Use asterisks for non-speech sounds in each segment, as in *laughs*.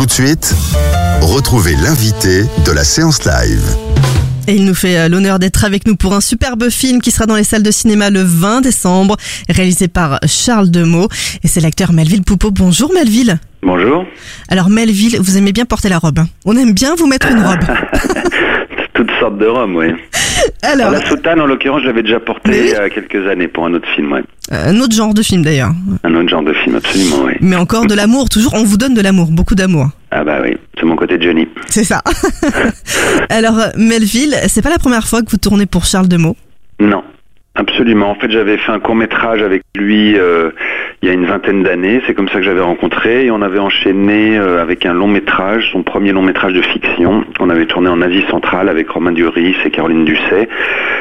Tout de suite, retrouvez l'invité de la séance live. Et il nous fait euh, l'honneur d'être avec nous pour un superbe film qui sera dans les salles de cinéma le 20 décembre, réalisé par Charles Demeaux. Et c'est l'acteur Melville Poupeau. Bonjour Melville. Bonjour. Alors Melville, vous aimez bien porter la robe. hein? On aime bien vous mettre une robe. *laughs* Toutes sortes de robes, oui. *laughs* Alors, La soutane, en l'occurrence, je l'avais déjà portée Mais oui. il y a quelques années pour un autre film, ouais. un autre genre de film d'ailleurs. Un autre genre de film, absolument, oui. Mais encore de l'amour, toujours, on vous donne de l'amour, beaucoup d'amour. Ah bah oui, c'est mon côté Johnny. C'est ça. *laughs* Alors euh, Melville, c'est pas la première fois que vous tournez pour Charles Demeaux. Non, absolument. En fait, j'avais fait un court métrage avec lui euh, il y a une vingtaine d'années. C'est comme ça que j'avais rencontré et on avait enchaîné euh, avec un long métrage, son premier long métrage de fiction. On avait tourné en Asie centrale avec Romain Duris et Caroline Dusset,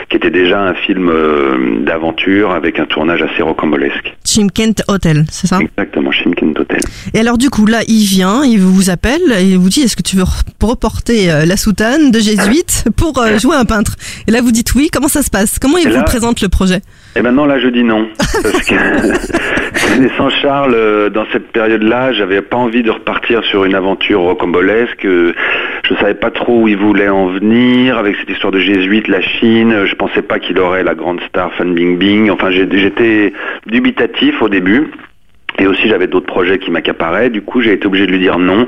qui était déjà un film euh, d'aventure avec un tournage assez rocambolesque. Chimkent Hotel, c'est ça? Exactement, Shimkent Hotel. Et alors du coup là, il vient, il vous appelle et il vous dit est-ce que tu veux re- reporter euh, la soutane de jésuite pour euh, *laughs* jouer un peintre? Et là vous dites oui, comment ça se passe? Comment il Et vous là- présente le projet Et maintenant là je dis non *laughs* parce que *laughs* connaissant Charles euh, dans cette période-là, j'avais pas envie de repartir sur une aventure rocambolesque. euh, Je savais pas trop où il voulait en venir avec cette histoire de jésuite, la Chine. Je pensais pas qu'il aurait la grande star Fan Bingbing. Enfin j'ai- j'étais dubitatif au début. Et aussi j'avais d'autres projets qui m'accaparaient, du coup j'ai été obligé de lui dire non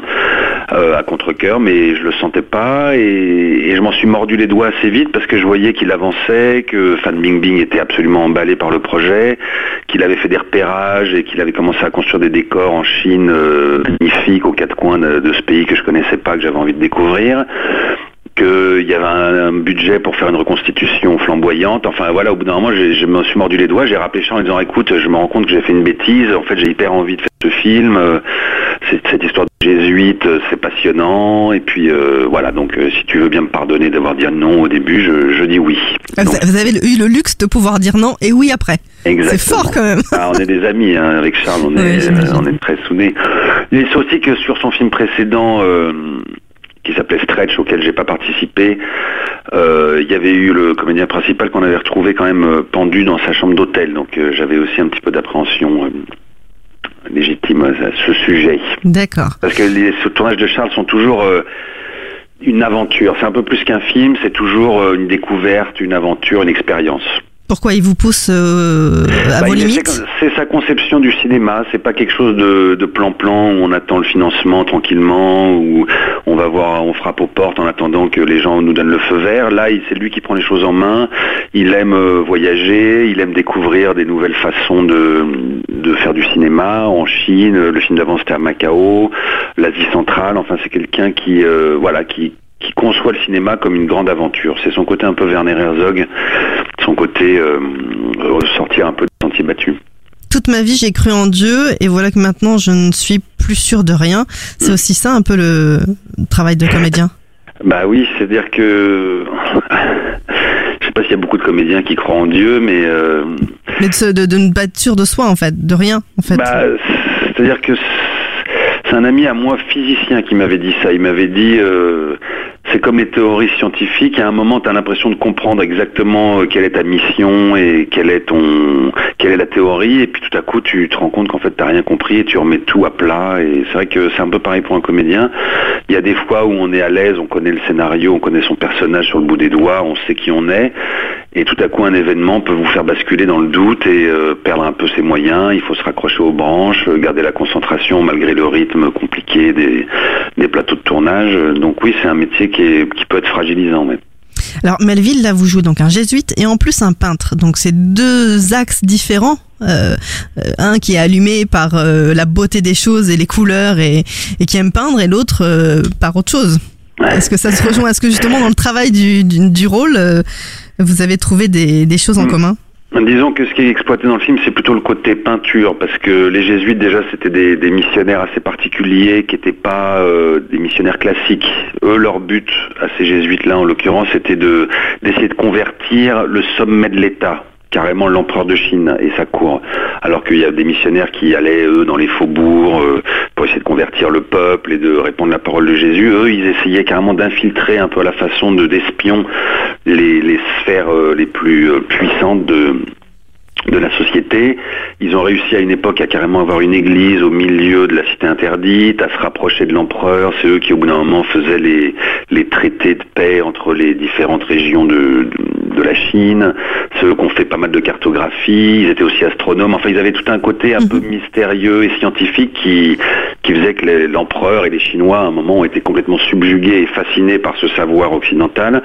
euh, à contre-cœur, mais je le sentais pas. Et, je m'en suis mordu les doigts assez vite parce que je voyais qu'il avançait, que Fan Bingbing était absolument emballé par le projet, qu'il avait fait des repérages et qu'il avait commencé à construire des décors en Chine euh, magnifiques aux quatre coins de, de ce pays que je connaissais pas, que j'avais envie de découvrir qu'il y avait un, un budget pour faire une reconstitution flamboyante. Enfin voilà, au bout d'un moment, je me suis mordu les doigts, j'ai rappelé Charles en disant écoute, je me rends compte que j'ai fait une bêtise, en fait j'ai hyper envie de faire ce film, euh, cette histoire de jésuite, euh, c'est passionnant, et puis euh, voilà, donc si tu veux bien me pardonner d'avoir dit non au début, je, je dis oui. Ah, vous, avez eu le luxe de pouvoir dire non et oui après. C'est fort quand même. Ah, on est des amis hein, avec Charles, on, Oui, est, on est très soudés. Et c'est aussi que sur son film précédent, qui s'appelait Stretch, auquel j'ai pas participé, euh, il y avait eu le comédien principal qu'on avait retrouvé quand même euh, pendu dans sa chambre d'hôtel. Donc euh, j'avais aussi un petit peu d'appréhension euh, légitime à ce sujet. D'accord. Parce que les ce tournages de Charles sont toujours une aventure. C'est un peu plus qu'un film, c'est toujours une découverte, une aventure, une expérience. Pourquoi il vous pousse euh, à Bah, vos limites c'est- sa conception du cinéma. C'est pas quelque chose de plan-plan où on attend le financement tranquillement, où on va voir, on frappe aux portes en attendant que les gens nous donnent le feu vert. Là, c'est lui qui prend les choses en main. Il aime euh, voyager, il aime découvrir des nouvelles façons de de faire du cinéma en Chine. Le film d'avant c'était à Macao, l'Asie centrale. Enfin, c'est quelqu'un qui euh, voilà qui qui conçoit le cinéma comme une grande aventure. C'est son côté un peu Werner Herzog, son côté euh, sortir un peu des sentiers battus. Toute ma vie j'ai cru en Dieu et voilà que maintenant je ne suis plus sûr de rien. C'est aussi ça un peu le travail de comédien. *laughs* Bah oui, c'est-à-dire que *laughs* je sais pas s'il y a beaucoup de comédiens qui croient en Dieu, mais euh, Mais de, de, de ne pas être sûr de soi en fait, de rien en fait. bah, c'est-à-dire que c'est un ami à moi physicien qui m'avait dit ça. Il m'avait dit euh, c'est comme les théories scientifiques. À un moment, tu as l'impression de comprendre exactement euh, quelle est ta mission et quelle est ton quelle est la théorie, et puis tout à coup, tu te rends compte qu'en fait, t'as rien compris et tu remets tout à plat. Et c'est vrai que c'est un peu pareil pour un comédien. Il y a des fois où on est à l'aise, on connaît le scénario, on connaît son personnage sur le bout des doigts, on sait qui on est. Et tout à coup, un événement peut vous faire basculer dans le doute et euh, perdre un peu ses moyens. Il faut se raccrocher aux branches, garder la concentration malgré le rythme compliqué des, des plateaux de tournage. Donc oui, c'est un métier qui, est, qui peut être fragilisant. Mais... Alors Melville, là vous jouez donc un jésuite et en plus un peintre. Donc c'est deux axes différents. Euh, un qui est allumé par euh, la beauté des choses et les couleurs et, et qui aime peindre et l'autre euh, par autre chose. Est-ce que ça se rejoint? Est-ce que justement dans le travail du, du, du rôle, euh, vous avez trouvé des, des choses en Mm. commun? Disons que ce qui est exploité dans le film, c'est plutôt le côté peinture, parce que les jésuites, déjà, c'était des, missionnaires assez particuliers, qui n'étaient pas euh, des missionnaires classiques. Eux, leur but, à ces jésuites-là, en l'occurrence, c'était de d'essayer de convertir le sommet de l'État carrément l'empereur de Chine et sa cour. Alors qu'il y a des missionnaires qui allaient, eux, dans les faubourgs euh, pour essayer de convertir le peuple et de répondre à la parole de Jésus. Eux, ils essayaient carrément d'infiltrer un peu à la façon de d'espions les, les sphères euh, les plus euh, puissantes de, de la société. Ils ont réussi à une époque à carrément avoir une église au milieu de la cité interdite, à se rapprocher de l'empereur. C'est eux qui, au bout d'un moment, faisaient les, les traités de paix entre les différentes régions de, de, la Chine. C'est eux qui ont fait pas mal de cartographie. Ils étaient aussi astronomes. Enfin, ils avaient tout un côté un peu mhm. mystérieux et scientifique qui, qui faisait que l'empereur et les Chinois, à un moment, ont été complètement subjugués et fascinés par ce savoir occidental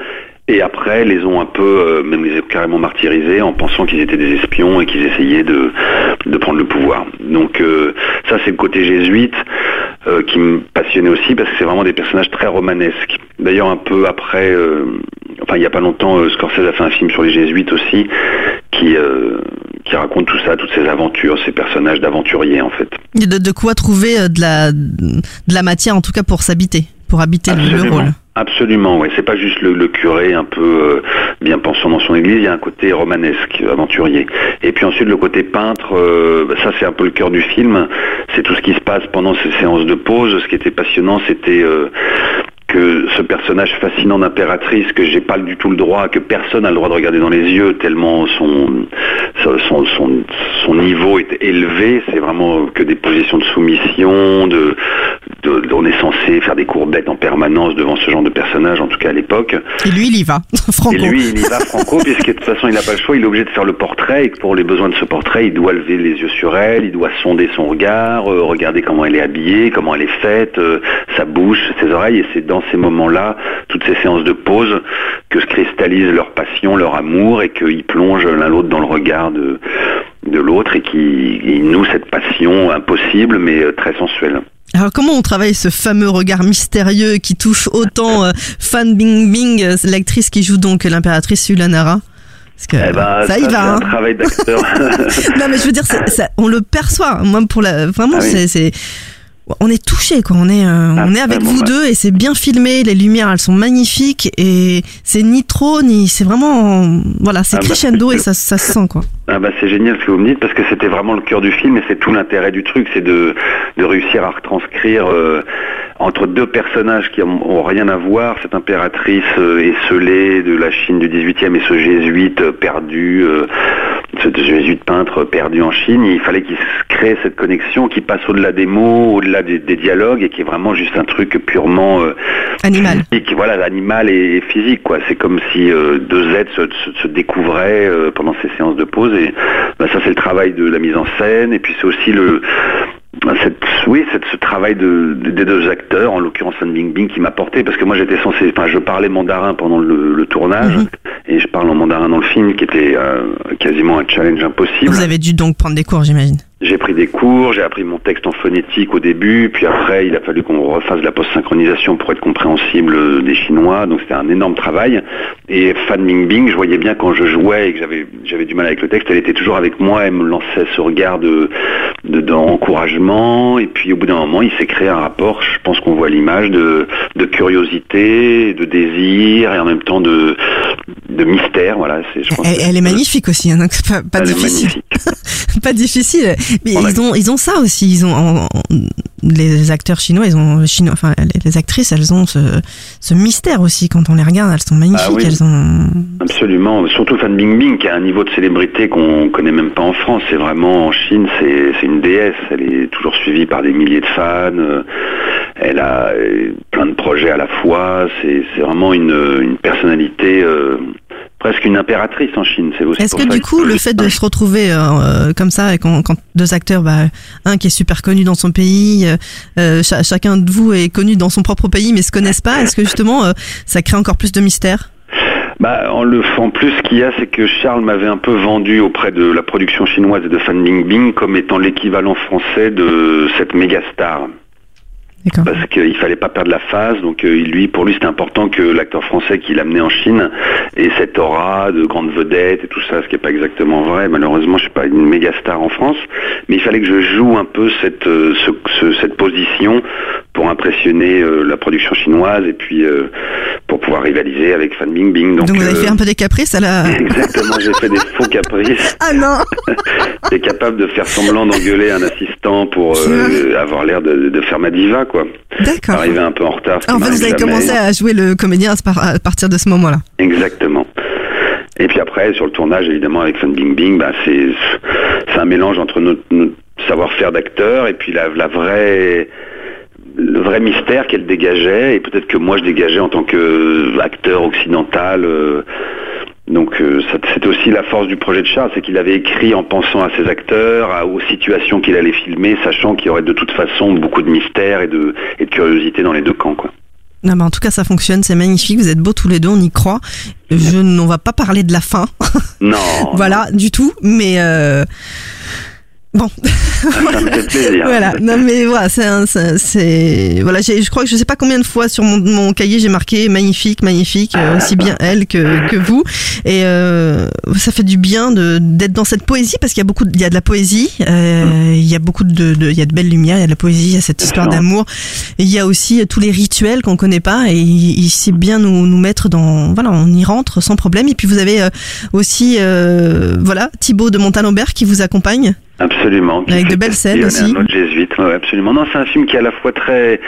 et après, les ont un peu, euh, même les ont carrément martyrisés en pensant qu'ils étaient des espions et qu'ils essayaient de, de prendre le pouvoir. Donc euh, ça, c'est le côté jésuite euh, qui me passionnait aussi parce que c'est vraiment des personnages très romanesques. D'ailleurs, un peu après, enfin il n'y a pas longtemps, Scorsese a fait un film sur les jésuites aussi qui qui raconte tout ça, toutes ces aventures, ces personnages d'aventuriers en fait. De, de quoi trouver de la de la matière en tout cas pour s'habiter, pour habiter le rôle. Absolument, oui. C'est pas juste le, curé un peu euh, bien pensant dans son église. Il y a un côté romanesque, aventurier. Et puis ensuite le côté peintre. Euh, ça c'est un peu le cœur du film. C'est tout ce qui se passe pendant ces séances de pause. Ce qui était passionnant, c'était euh, que ce personnage fascinant d'impératrice que j'ai pas du tout le droit, que personne n'a le droit de regarder dans les yeux tellement son son, son, niveau est élevé, c'est vraiment que des positions de soumission, de, on est censé faire des courbettes en permanence devant ce genre de personnage, en tout cas à l'époque. Et lui il y va, *laughs* Franco. Et lui il y va Franco, puisque de toute façon il n'a pas le choix, il est obligé de faire le portrait et que pour les besoins de ce portrait, il doit lever les yeux sur elle, il doit sonder son regard, euh, regarder comment elle est habillée, comment elle est faite, euh, sa bouche, ses oreilles, et c'est dans ces moments-là, toutes ces séances de pause, que se cristallisent leur passion, leur amour, et qu'ils plongent l'un l'autre dans le regard de, de l'autre, et qui nouent cette passion impossible, mais euh, très sensuelle. Alors comment on travaille ce fameux regard mystérieux qui touche autant euh, Fan Bingbing, euh, l'actrice qui joue donc l'impératrice Ulanara parce que eh ben, ça, y va. Hein. un travail d'acteur. *laughs* non mais je veux dire, on le perçoit. Moi pour la, vraiment, ah c'est on est touché quoi. On est, euh, on est avec vous deux et c'est bien filmé. Les lumières, elles sont magnifiques et c'est ni trop ni, c'est vraiment, voilà, c'est ah bah, crescendo et ça, ça se sent quoi. Ah bah c'est génial ce que vous me dites parce que c'était vraiment le cœur du film et c'est tout l'intérêt du truc, c'est de, de réussir à retranscrire euh, entre deux personnages qui ont, rien à voir, cette impératrice euh, esselée de la Chine du 18e et ce jésuite euh, perdu, ce jésuite peintre perdu en Chine, il fallait qu'il crée cette connexion qui passe au-delà des mots, au-delà des, dialogues et qui est vraiment juste un truc purement animal. Physique, voilà, animal et, physique quoi. C'est comme si deux êtres se, découvraient pendant ces séances de pause et bah, ça c'est le travail de la mise en scène et puis c'est aussi le cette, oui, c'est ce travail de, des deux acteurs, en l'occurrence Fan Bingbing, qui m'a porté, parce que moi j'étais censé, enfin je parlais mandarin pendant le, tournage, mhm. Et je parle en mandarin dans le film, qui était euh, quasiment un challenge impossible. Vous avez dû donc prendre des cours, j'imagine j'ai pris des cours, j'ai appris mon texte en phonétique au début, puis après il a fallu qu'on refasse la post-synchronisation pour être compréhensible des Chinois, donc c'était un énorme travail. Et Fan Bingbing, je voyais bien quand je jouais et que j'avais j'avais du mal avec le texte, elle était toujours avec moi, elle me lançait ce regard de d'encouragement, et puis au bout d'un moment il s'est créé un rapport, je pense qu'on voit l'image de, de curiosité, de désir et en même temps de de mystère, voilà. elle, est magnifique aussi, hein, donc pas, pas difficile. *laughs* pas difficile. Mais ils ont, ils ont ça aussi. Ils ont, les acteurs chinois, ils ont, chinois, enfin, les, actrices, elles ont ce, ce, mystère aussi. Quand on les regarde, elles sont magnifiques. Ah elles ont... Absolument. Surtout Fan Bingbing, qui a un niveau de célébrité qu'on connaît même pas en France. C'est vraiment, en Chine, c'est une déesse. Elle est toujours suivie par des milliers de fans. Elle a euh, plein de projets à la fois. C'est vraiment une, une personnalité euh, presque une impératrice en Chine. C'est Est-ce que du coup, le fait de se retrouver euh, euh, comme ça, et quand, deux acteurs, bah, un qui est super connu dans son pays, euh, chacun de vous est connu dans son propre pays, mais se connaissent pas, est-ce que justement, ça crée encore plus de mystère? Bah, en, le, en plus, ce qu'il y a, c'est que Charles m'avait un peu vendu auprès de la production chinoise et de Fan Bingbing comme étant l'équivalent français de cette méga star. Parce qu'il fallait pas perdre la phase. Donc euh, lui, pour lui, c'était important que l'acteur français qu'il amenait en Chine ait cette aura de grande vedette et tout ça, ce qui est pas exactement vrai. Malheureusement, je suis pas une méga star en France, mais il fallait que je joue un peu cette euh, ce- ce- cette position pour impressionner euh, la production chinoise et puis euh, pour pouvoir rivaliser avec Fan Bingbing. Donc, Donc, vous avez euh, fait un peu des caprices à la... *laughs* Exactement, j'ai fait des faux caprices. Ah non *laughs* J'étais capable de faire semblant d'engueuler un assistant pour avoir l'air de, de faire ma diva, quoi. D'accord. Arriver un peu en retard. Ah, en fait, vous avez commencé à jouer le comédien à partir de ce moment-là. Exactement. Et puis après, sur le tournage, évidemment, avec Fun Bing Bing, bah, c'est c'est un mélange entre notre, notre savoir-faire d'acteur et puis la, la vraie le vrai mystère qu'elle dégageait et peut-être que moi je dégageais en tant qu'acteur occidental. euh, donc euh, c'est aussi la force du projet de Charles, c'est qu'il avait écrit en pensant à ses acteurs, à- aux situations qu'il allait filmer, sachant qu'il y aurait de toute façon beaucoup de mystère et de, et de curiosité dans les deux camps. Quoi. Non, mais en tout cas, ça fonctionne, c'est magnifique, vous êtes beaux tous les deux, on y croit. Je n'en va pas parler de la fin, Non, *laughs* voilà, du tout, mais euh... bon, ça me *laughs* fait plaisir. voilà. Non, mais voilà, c'est, voilà, je crois que je sais pas combien de fois sur mon, mon cahier j'ai marqué magnifique, magnifique, euh, aussi bien elle que, que vous, et euh, ça fait du bien de d'être dans cette poésie parce qu'il y a beaucoup, de, il y a de la poésie, euh, il y a beaucoup de, de- il y a de belles lumières, il y a de la poésie, il y a cette histoire d'amour, il y a aussi tous les rituels qu'on connaît pas, et il, il sait bien nous nous mettre dans, voilà, on y rentre sans problème. Et puis vous avez euh, aussi, euh, voilà, Thibaut de Montalembert qui vous accompagne. Absolument. Avec de belles scènes aussi. Un autre jésuite, ouais, absolument. Non, c'est un film qui est à la fois très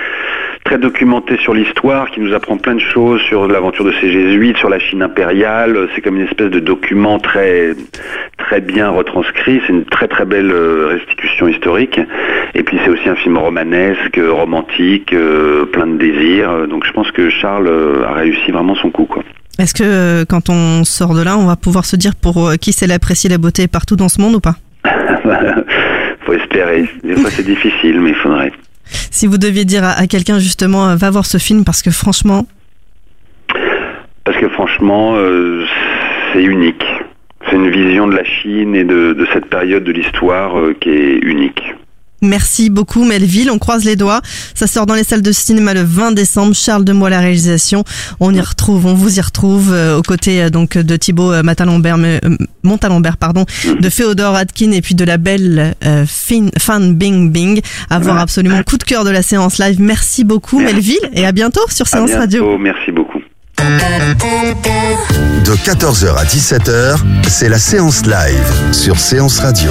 très documenté sur l'histoire, qui nous apprend plein de choses sur l'aventure de ces jésuites, sur la Chine impériale. C'est comme une espèce de document très très bien retranscrit. C'est une très très belle euh, restitution historique. Et puis c'est aussi un film romanesque, euh, romantique, euh, plein de désirs. Donc je pense que Charles a réussi vraiment son coup, quoi. Est-ce que quand on sort de là, on va pouvoir se dire pour qui c'est l'apprécier la beauté partout dans ce monde ou pas? *laughs* faut espérer. Des fois c'est difficile, mais il faudrait. Si vous deviez dire à, à quelqu'un justement, euh, va voir ce film parce que franchement, Parce que franchement, euh, c'est unique. C'est une vision de la Chine et de, de cette période de l'histoire euh, qui est unique. Merci beaucoup Melville, on croise les doigts. Ça sort dans les salles de cinéma le 20 décembre. Charles Demois la réalisation. On y retrouve, on vous y retrouve euh, aux côtés euh, donc de Thibaut euh, euh, Montalembert, pardon, de Féodore Atkin et puis de la belle euh, Fin, Fan Bing Bing. À voir Ouais. absolument coup de cœur de la séance live. Merci beaucoup Merci. Melville et à bientôt sur À Séance Radio. merci beaucoup. De 14h à 17h, c'est la séance live sur Séance Radio.